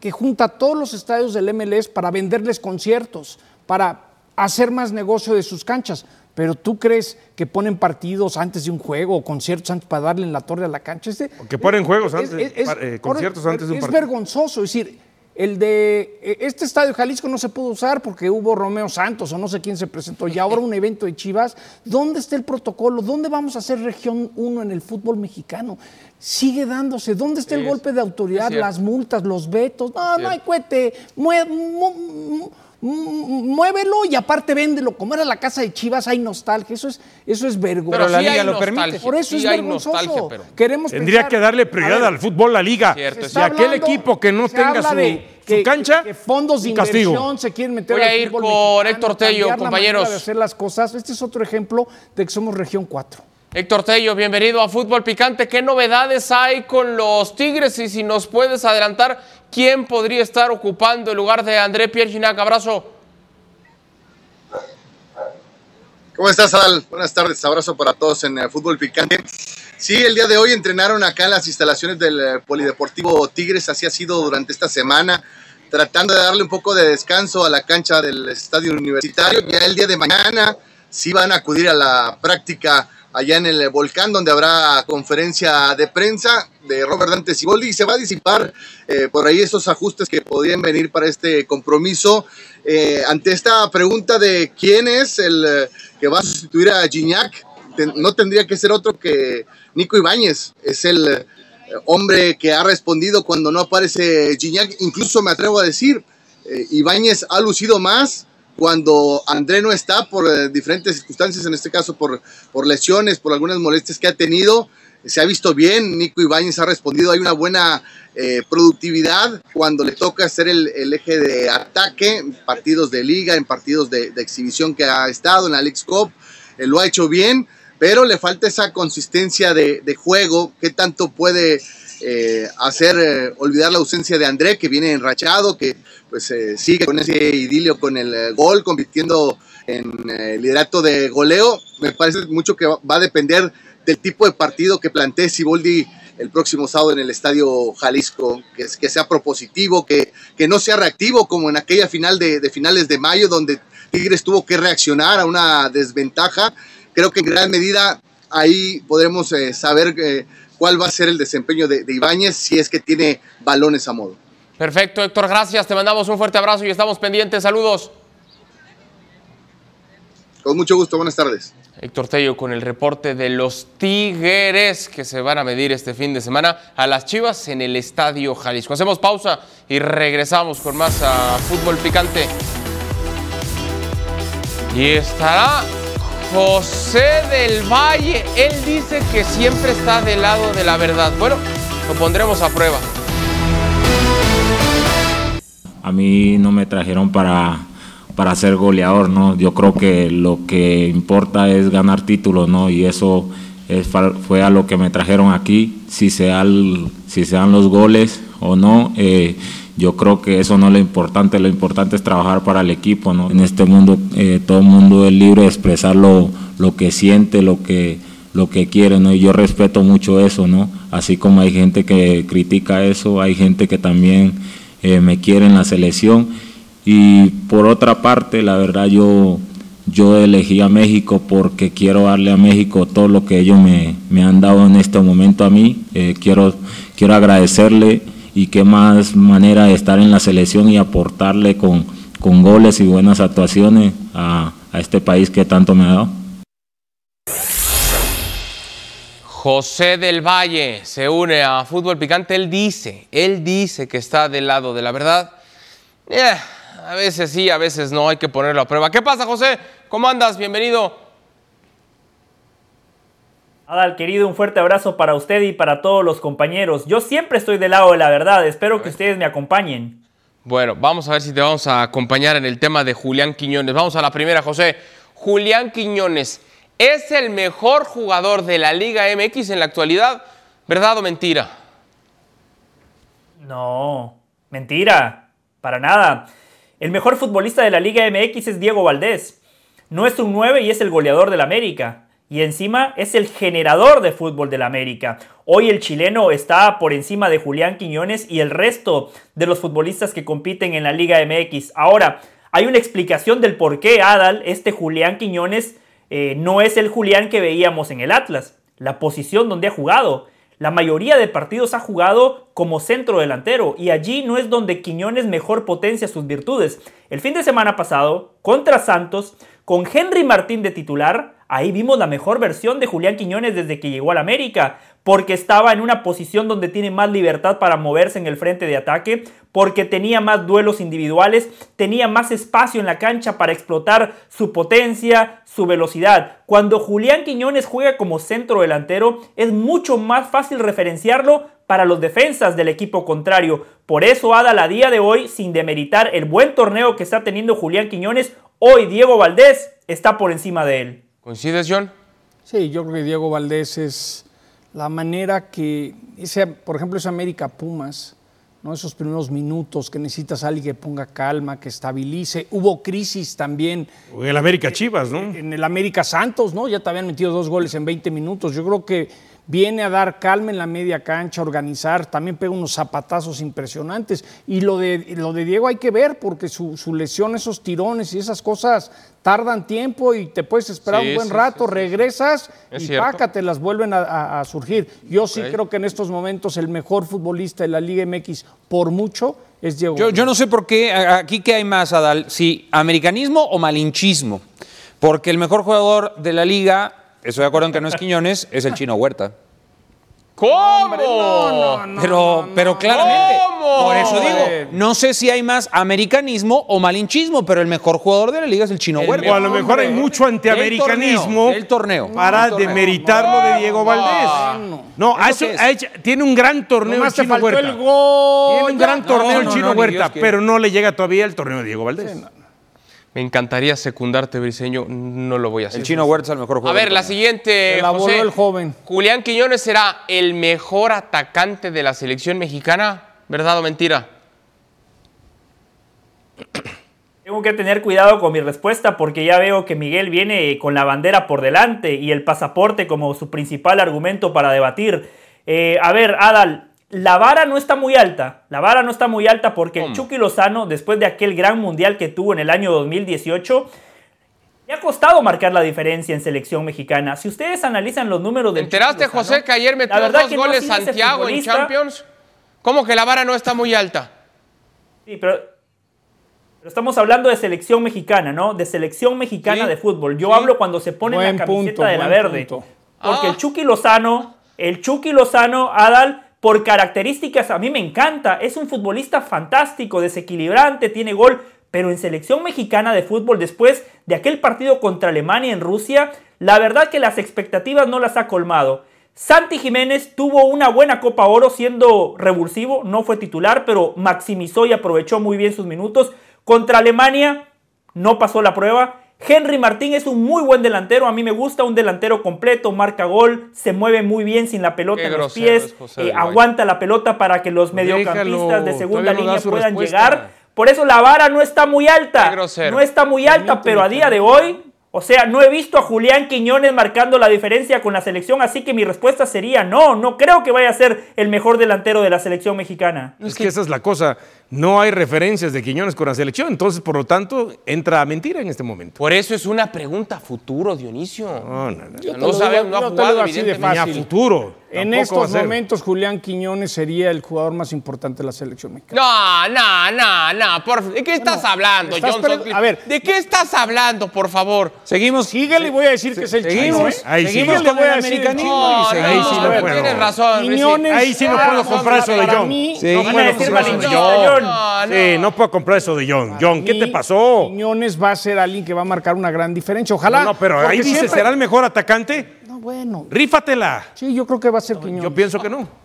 que junta todos los estadios del MLS para venderles conciertos, para hacer más negocio de sus canchas. Pero tú crees que ponen partidos antes de un juego o conciertos antes para darle en la torre a la cancha. Este- que ponen juegos es- antes, es- eh, es- conciertos antes de un es partido. vergonzoso. Es decir, el de eh, este estadio Jalisco no se pudo usar porque hubo Romeo Santos o no sé quién se presentó. Y ahora un evento de Chivas. ¿Dónde está el protocolo? ¿Dónde vamos a hacer región 1 en el fútbol mexicano? Sigue dándose. ¿Dónde está el Es- golpe de autoridad, las multas, los vetos? No, no hay cohete. Mue- mu- mu- muévelo y aparte véndelo. Como era la casa de Chivas, hay nostalgia. Eso es, eso es vergonzoso. Pero la sí liga lo permite. Por eso sí es hay vergonzoso. pero- Queremos Tendría pensar- que darle prioridad ver, al fútbol, la liga. Cierto, está aquel hablando- equipo que no tenga su, de su que- cancha, que fondos de castigo. inversión se quieren meter Voy a ir fútbol con Héctor Tello, la compañeros. de hacer las cosas. Este es otro ejemplo de que somos región 4. Héctor Tello, bienvenido a Fútbol Picante. ¿Qué novedades hay con los Tigres? Y si nos puedes adelantar, ¿quién podría estar ocupando el lugar de André Pierre Abrazo. ¿Cómo estás, Al? Buenas tardes, abrazo para todos en el Fútbol Picante. Sí, el día de hoy entrenaron acá en las instalaciones del eh, Polideportivo Tigres, así ha sido durante esta semana, tratando de darle un poco de descanso a la cancha del estadio universitario. Ya el día de mañana sí van a acudir a la práctica allá en el volcán, donde habrá conferencia de prensa de Robert Dante Ciboldi y se va a disipar eh, por ahí esos ajustes que podrían venir para este compromiso. Eh, ante esta pregunta de quién es el eh, que va a sustituir a Gignac, no tendría que ser otro que Nico Ibáñez, es el hombre que ha respondido cuando no aparece Gignac, incluso me atrevo a decir, Ibáñez ha lucido más cuando André no está por eh, diferentes circunstancias, en este caso por, por lesiones, por algunas molestias que ha tenido, se ha visto bien, Nico Ibáñez ha respondido, hay una buena eh, productividad cuando le toca ser el, eje de ataque en partidos de liga, en partidos de, exhibición que ha estado en la League Cup, eh, lo ha hecho bien, pero le falta esa consistencia de, de juego, qué tanto puede eh, hacer eh, olvidar la ausencia de André, que viene enrachado, que pues eh, sigue con ese idilio con el gol, convirtiendo en liderato de goleo. Me parece mucho que va a depender del tipo de partido que plantee Siboldi el próximo sábado en el Estadio Jalisco, que, sea propositivo, que, que no sea reactivo como en aquella final de, de finales de mayo, donde Tigres tuvo que reaccionar a una desventaja. Creo que en gran medida ahí podremos saber cuál va a ser el desempeño de, Ibáñez si es que tiene balones a modo. Perfecto, Héctor, gracias. Te mandamos un fuerte abrazo y estamos pendientes. Saludos. Con mucho gusto, buenas tardes. Héctor Tello con el reporte de los Tigres que se van a medir este fin de semana a las Chivas en el Estadio Jalisco. Hacemos pausa y regresamos con más a fútbol picante. Y estará José del Valle, él dice que siempre está del lado de la verdad. Bueno, lo pondremos a prueba. A mí no me trajeron para, para ser goleador, ¿no? Yo creo que lo que importa es ganar títulos, ¿no? Y eso fue a lo que me trajeron aquí. Si sean, si sean los goles o no, eh, yo creo que eso no es lo importante, lo importante es trabajar para el equipo, ¿no? En este mundo eh, todo el mundo es libre de expresar lo, que siente, lo que, lo que quiere, ¿no? Y yo respeto mucho eso, ¿no? Así como hay gente que critica eso, hay gente que también eh, me quiere en la selección. Y por otra parte, la verdad yo, yo elegí a México porque quiero darle a México todo lo que ellos me, han dado en este momento a mí. Eh, quiero, quiero agradecerle y qué más manera de estar en la selección y aportarle con, con goles y buenas actuaciones a, a este país que tanto me ha dado. José del Valle se une a Fútbol Picante. Él dice, él dice que está del lado de la verdad. Eh, a veces sí, a veces no, hay que ponerlo a prueba. ¿Qué pasa, José? ¿Cómo andas? Bienvenido. Adal, querido, un fuerte abrazo para usted y para todos los compañeros. Yo siempre estoy del lado de la verdad, espero que ustedes me acompañen. Bueno, vamos a ver si te vamos a acompañar en el tema de Julián Quiñones. Vamos a la primera, José. Julián Quiñones, ¿es el mejor jugador de la Liga MX en la actualidad? ¿Verdad o mentira? No, mentira, para nada. El mejor futbolista de la Liga MX es Diego Valdés. No es un 9 y es el goleador del América y encima es el generador de fútbol del América. Hoy el chileno está por encima de Julián Quiñones y el resto de los futbolistas que compiten en la Liga MX. Ahora, hay una explicación del por qué Adal, este Julián Quiñones, eh, no es el Julián que veíamos en el Atlas. La posición donde ha jugado. La mayoría de partidos ha jugado como centro delantero y allí no es donde Quiñones mejor potencia sus virtudes. El fin de semana pasado, contra Santos, con Henry Martín de titular, Ahí vimos la mejor versión de Julián Quiñones desde que llegó al América, porque estaba en una posición donde tiene más libertad para moverse en el frente de ataque, porque tenía más duelos individuales, tenía más espacio en la cancha para explotar su potencia, su velocidad. Cuando Julián Quiñones juega como centro delantero, es mucho más fácil referenciarlo para los defensas del equipo contrario. Por eso, Ada, la día de hoy, sin demeritar el buen torneo que está teniendo Julián Quiñones, hoy Diego Valdés está por encima de él. ¿Coincides, John? Sí, yo creo que Diego Valdés es la manera que, ese, por ejemplo, ese América Pumas, ¿no? Esos primeros minutos que necesitas a alguien que ponga calma, que estabilice. Hubo crisis también. En el América Chivas, ¿no? En el América Santos, ¿no? Ya te habían metido dos goles en 20 minutos. Yo creo que viene a dar calma en la media cancha, organizar, también pega unos zapatazos impresionantes. Y lo de, lo de Diego hay que ver, porque su, su lesión, esos tirones y esas cosas tardan tiempo y te puedes esperar Sí, un buen sí, rato, sí, regresas Es y pácate, las vuelven a, a- a surgir. Yo sí creo que en estos momentos el mejor futbolista de la Liga MX por mucho es Diego. Yo, yo no sé por qué, aquí qué hay más, Adal, si americanismo o malinchismo. Porque el mejor jugador de la liga, estoy de acuerdo en que no es Quiñones, es el chino Huerta. ¿Cómo? pero, pero claramente, ¿Cómo? por eso digo, no sé si hay más americanismo o malinchismo, pero el mejor jugador de la liga es el chino Huerta. O a lo mejor hay mucho antiamericanismo El torneo. para del torneo. demeritar lo de Diego Valdés. No, tiene un gran torneo Nomás el Chino Huerta. el gol. Tiene un gran torneo No, el no, Chino no, Huerta, pero no le llega todavía el torneo de Diego Valdés. Me encantaría secundarte, Briseño. No lo voy a hacer. El chino Huerta es el mejor A jugador. ver, del la siguiente. Se la voló José. el joven. Julián Quiñones será el mejor atacante de la selección mexicana. ¿Verdad o mentira? Tengo que tener cuidado con mi respuesta porque ya veo que Miguel viene con la bandera por delante y el pasaporte como su principal argumento para debatir. Eh, a ver, Adal, la vara no está muy alta. La vara no está muy alta porque el ¿Cómo? Chucky Lozano, después de aquel gran mundial que tuvo en el año 2018, le ha costado marcar la diferencia en selección mexicana. Si ustedes analizan los números ¿Te del Chucky enteraste, Lozano, José, que ayer metió la dos que no goles ese Santiago en. Champions? ¿Cómo que la vara no está muy alta? Sí, pero, pero estamos hablando de selección mexicana, ¿no? De selección mexicana Sí, de fútbol. Yo sí. hablo cuando se pone Buen la camiseta punto, de la verde. punto. Porque Ah. el Chucky Lozano, el Chucky Lozano, Adal, por características a mí me encanta. Es un futbolista fantástico, desequilibrante, tiene gol. Pero en selección mexicana de fútbol, después de aquel partido contra Alemania en Rusia, la verdad que las expectativas no las ha colmado. Santi Jiménez tuvo una buena Copa Oro siendo revulsivo, no fue titular, pero maximizó y aprovechó muy bien sus minutos. Contra Alemania no pasó la prueba. Henry Martín es un muy buen delantero, a mí me gusta un delantero completo, marca gol, se mueve muy bien sin la pelota Qué en los pies, eh, aguanta la pelota para que los Déjalo, mediocampistas de segunda no línea puedan respuesta. llegar. Por eso la vara no está muy alta. No está muy alta, pero a día de hoy, o sea, no he visto a Julián Quiñones marcando la diferencia con la selección, así que mi respuesta sería no, no creo que vaya a ser el mejor delantero de la selección mexicana. Es que esa es la cosa. No hay referencias de Quiñones con la selección, entonces, por lo tanto, entra a mentira en este momento. Por eso es una pregunta futuro, Dionisio. No, no, no. O sea, te no lo sabe, digo- no ha yo lo jugado, así de evidentemente. Ni a fácil. futuro. En estos momentos, Julián Quiñones sería el jugador más importante de la selección mexicana. No, no, no, no. Por, ¿De qué estás hablando, estás John pre- Sutcliffe? a ver. ¿De qué estás hablando, por favor? Seguimos. Síguele y voy a decir que es el seguimos. chino. ¿eh? Ahí sí seguimos no. con el americanismo No, y ahí sí ver, puedo. tienes razón. Sí. Quiñones, Ahí sí no puedo comprar eso de John. Sí. No puedo comprar eso de John. John. No, no. Sí, no puedo comprar eso de John. John, ¿qué te pasó? Quiñones va a ser alguien que va a marcar una gran diferencia. Ojalá. No, no, pero ahí dice, siempre- ¿será el mejor atacante? No, bueno. Rífatela. Sí, yo creo que va a ser Quiñones. Yo pienso que no.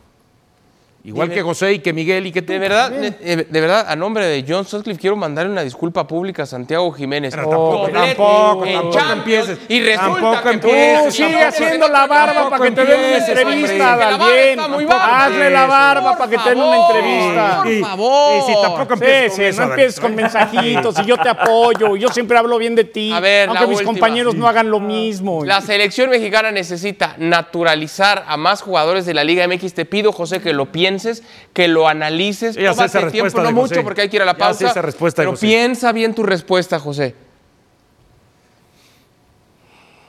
Igual que José y que Miguel y que tú. De verdad, de, de verdad, a nombre de John Sutcliffe quiero mandarle una disculpa pública a Santiago Jiménez. Pero tampoco, Doblete tampoco, en tampoco empieces. Y resulta Tampoco que empieces, Tú sigue haciendo la barba para que te den una entrevista, Dalien. Hazle la barba para que te den una entrevista. Por favor. Y si tampoco Sí, empieces sí, no empieces con mensajitos y yo te apoyo. y Yo siempre hablo bien de ti. A ver, aunque mis última. compañeros no hagan lo mismo. La selección mexicana necesita naturalizar a más jugadores de la Liga MX. Te pido, José, que lo pienses, que lo analices. Ya Tómate esa respuesta tiempo, no de mucho José. porque hay que ir a la Ya pausa. esa respuesta pero José. piensa bien tu respuesta, José.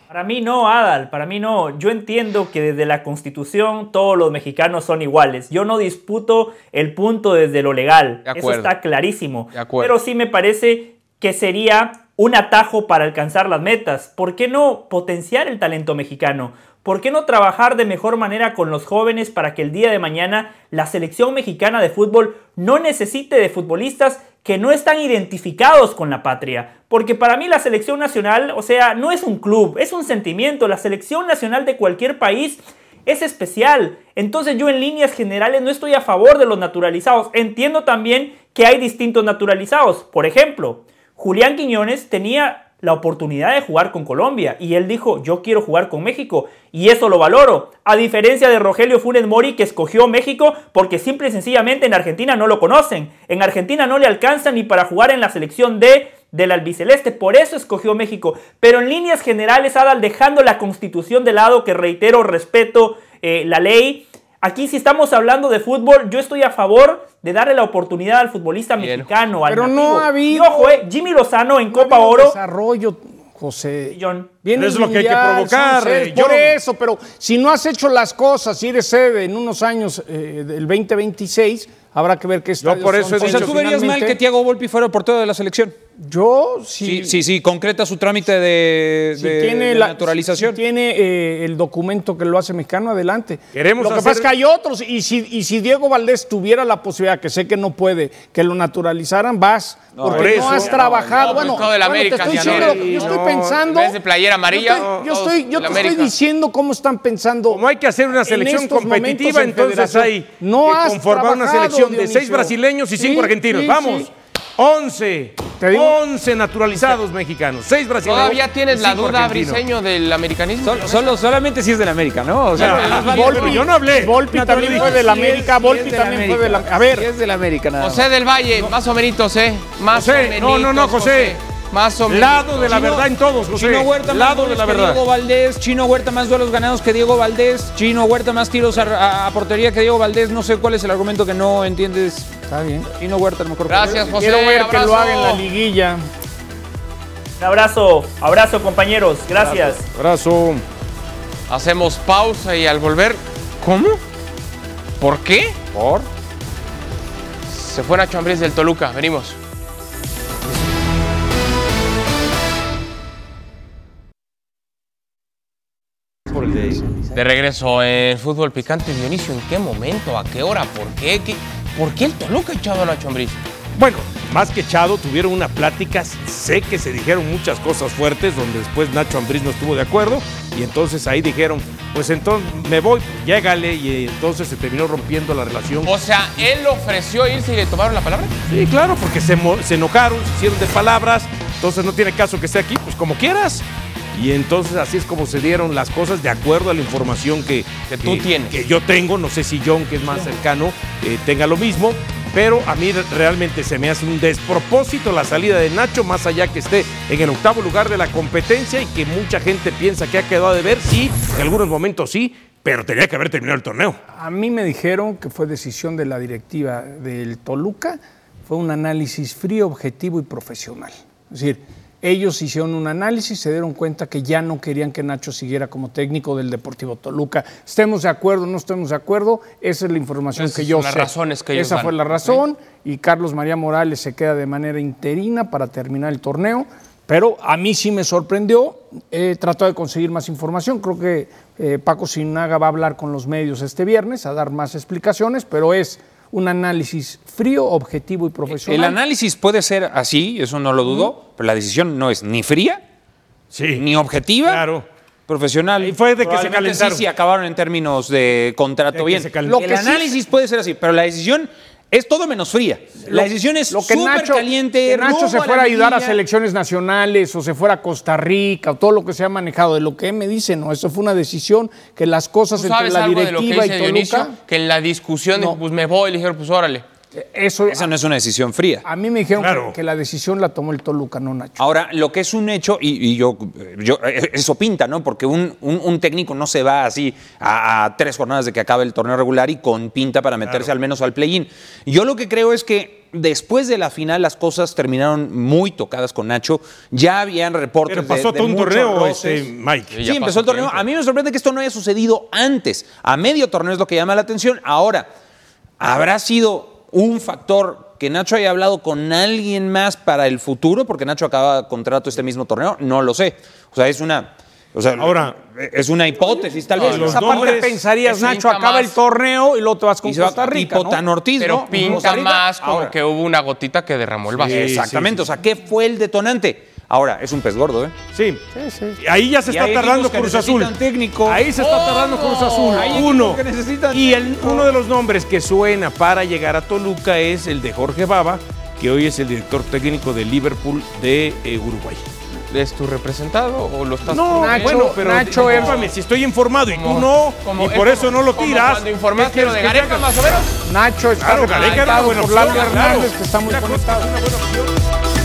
Para mí no, Adal, para mí no. Yo entiendo que desde la Constitución todos los mexicanos son iguales. Yo no disputo el punto desde lo legal. De Eso está clarísimo. De acuerdo. Pero sí me parece que sería un atajo para alcanzar las metas. ¿Por qué no potenciar el talento mexicano? ¿Por qué no trabajar de mejor manera con los jóvenes para que el día de mañana la selección mexicana de fútbol no necesite de futbolistas que no están identificados con la patria? Porque para mí la selección nacional, o sea, no es un club, es un sentimiento. La selección nacional de cualquier país es especial. Entonces yo en líneas generales no estoy a favor de los naturalizados. Entiendo también que hay distintos naturalizados. Por ejemplo, Julián Quiñones tenía la oportunidad de jugar con Colombia. Y él dijo, yo quiero jugar con México y eso lo valoro, a diferencia de Rogelio Funes Mori que escogió México porque simple y sencillamente en Argentina no lo conocen, en Argentina no le alcanza ni para jugar en la selección D del albiceleste, por eso escogió México, pero en líneas generales, Adal, dejando la constitución de lado, que reitero, respeto eh, la ley, Aquí si estamos hablando de fútbol, yo estoy a favor de darle la oportunidad al futbolista mexicano, al Pero no ha habido- Y ojo, eh, Jimmy Lozano en Copa Oro. Desarrollo, José. John. Viene es lo que hay que provocar, eh, Por eso, pero si no has hecho las cosas y eres sede en unos años eh, del 2026, habrá que ver qué estadios por eso son. he O sea, ¿tú verías mal que Thiago Volpi fuera el portero de la selección? Yo, Sí, sí, sí, concreta su trámite de, Si de- tiene de la- naturalización. si tiene eh, el documento que lo hace mexicano, adelante. Queremos lo que hacer- pasa es que hay otros, y si, y si Diego Valdés tuviera la posibilidad, que sé que no puede, que lo naturalizaran, vas, porque por no has trabajado. no, bueno, todo de la bueno, América, te estoy diciendo yo estoy pensando. en vez de playera amarilla, Yo estoy, yo todos estoy, yo la te estoy diciendo cómo están pensando. Como hay que hacer una selección competitiva, en entonces hay No que conformar una selección de seis brasileños y Sí, cinco argentinos. sí, Vamos. sí. 11. Te digo- 11 naturalizados mexicanos. Seis brasileños. ¿Todavía tienes la duda. Briseño, del americanismo? Solo, solo- solamente si es del América, ¿no? O sea, válido. Volpi, pero yo no hablé. Volpi No también fue del América, Volpi también fue América. del A ver, es del América, nada más. José del Valle, más o menos, ¿eh? Más José, o menos. no, no, no, José. Más o menos. Lado de la Chino- verdad en todos, José. Chino Huerta más Lado de goles la que verdad. Diego Valdés, Chino Huerta más duelos ganados que Diego Valdés, Chino Huerta más tiros a, a- a portería que Diego Valdés. No sé cuál es el argumento que no entiendes. está bien. Chino Huerta a lo mejor. Gracias, José. Quiero ver que lo abrazo. haga en la liguilla. Un abrazo, abrazo compañeros, gracias. Abrazo. Hacemos pausa y al volver. ¿Cómo? ¿Por qué? ¿Por? Se fue Nacho Ambriz del Toluca. Venimos. De regreso en Fútbol Picante, Dionisio, ¿en qué momento? ¿A qué hora? ¿Por qué? ¿Qué- ¿Por qué el Toluca ha echado a Nacho Ambriz? Bueno, más que echado, tuvieron una plática. Sé que se dijeron muchas cosas fuertes, donde después Nacho Ambriz no estuvo de acuerdo. Y entonces ahí dijeron, pues entonces me voy, llégale. Y entonces se terminó rompiendo la relación. O sea, él ofreció irse y le tomaron la palabra. Sí, claro, porque se, se enojaron, se hicieron de palabras. Entonces no tiene caso que esté aquí, pues como quieras. Y entonces así es como se dieron las cosas de acuerdo a la información que, Que tú tienes. Que yo tengo, no sé si John, que es más cercano, eh, tenga lo mismo. Pero a mí re- realmente se me hace un despropósito la salida de Nacho, más allá que esté en el octavo lugar de la competencia y que mucha gente piensa que ha quedado de ver. Sí, en algunos momentos sí, pero tenía que haber terminado el torneo. A mí me dijeron que fue decisión de la directiva del Toluca, fue un análisis frío, objetivo y profesional. Es decir, ellos hicieron un análisis, se dieron cuenta que ya no querían que Nacho siguiera como técnico del Deportivo Toluca. Estemos de acuerdo, no estemos de acuerdo, esa es la información Esas que yo las sé. razones que ellos Esa dan. fue la razón y Carlos María Morales se queda de manera interina para terminar el torneo. Pero a mí sí me sorprendió, he tratado de conseguir más información, creo que eh, Paco Sinaga va a hablar con los medios este viernes a dar más explicaciones, pero es un análisis frío, objetivo y profesional. El análisis puede ser así, eso no lo dudo, pero la decisión no es ni fría, Sí. ni objetiva, Claro. profesional. Y fue de que se calentaron. Sí, sí, acabaron en términos de contrato De que bien. el Lo que sí- análisis puede ser así, pero la decisión es todo menos fría. La decisión es lo que súper Nacho, caliente. que Nacho se fuera a ayudar a selecciones nacionales o se fuera a Costa Rica o todo lo que se ha manejado de lo que me dice, no, eso fue una decisión que las cosas ¿Tú entre sabes la algo de lo que directiva dice y Dionisio? Toluca, Que en la discusión, No. pues me voy, le dijeron, pues órale. Eso Esa no es una decisión fría. a mí me dijeron Claro. que, que la decisión la tomó el Toluca, no Nacho. Ahora, lo que es un hecho, y, y yo, yo- eh, eso pinta, ¿no? Porque un, un- un técnico no se va así a, a tres jornadas de que acabe el torneo regular y con pinta para meterse al menos al play-in. Yo lo que creo es que después de la final las cosas terminaron muy tocadas con Nacho. Ya habían reportes Pero pasó de, de todo un torneo, este, Mike. Sí, empezó el torneo. tiempo. A mí me sorprende que esto no haya sucedido antes. A medio torneo es lo que llama la atención. Ahora, ¿habrá sido un factor que Nacho haya hablado con alguien más para el futuro? Porque Nacho acaba contrato este mismo torneo. No lo sé. O sea, es una. O sea, Ahora, es una hipótesis, tal vez. los Esa parte pensarías, Nacho, acaba más. el torneo y luego te vas con Y se va Costa Rica, tipo ¿no? Tan Ortiz, Pero ¿no? Pinta Rica. más como Ahora, que hubo una gotita que derramó el vaso. Exactamente. O sea, ¿qué fue el detonante? Ahora, es un pez gordo, ¿eh? Sí. Y Ahí ya se Y está tardando Cruz Azul. técnico. Ahí se está tardando Cruz Azul. Uno. que necesitan Y el- uno de los nombres que suena para llegar a Toluca es el de Jorge Baba, que hoy es el director técnico de Liverpool de eh, Uruguay. es tu representado o lo estás No, Nacho- bueno, pero Nacho discúlpame, si estoy informado y tú no, como- y es por como- eso no lo tiras. Cuando informaste ¿qué lo de Gareca, más o menos. Nacho está Claro, Gareca era una buena opción, Lalo claro. Hernández, que está muy conectado. una buena opción.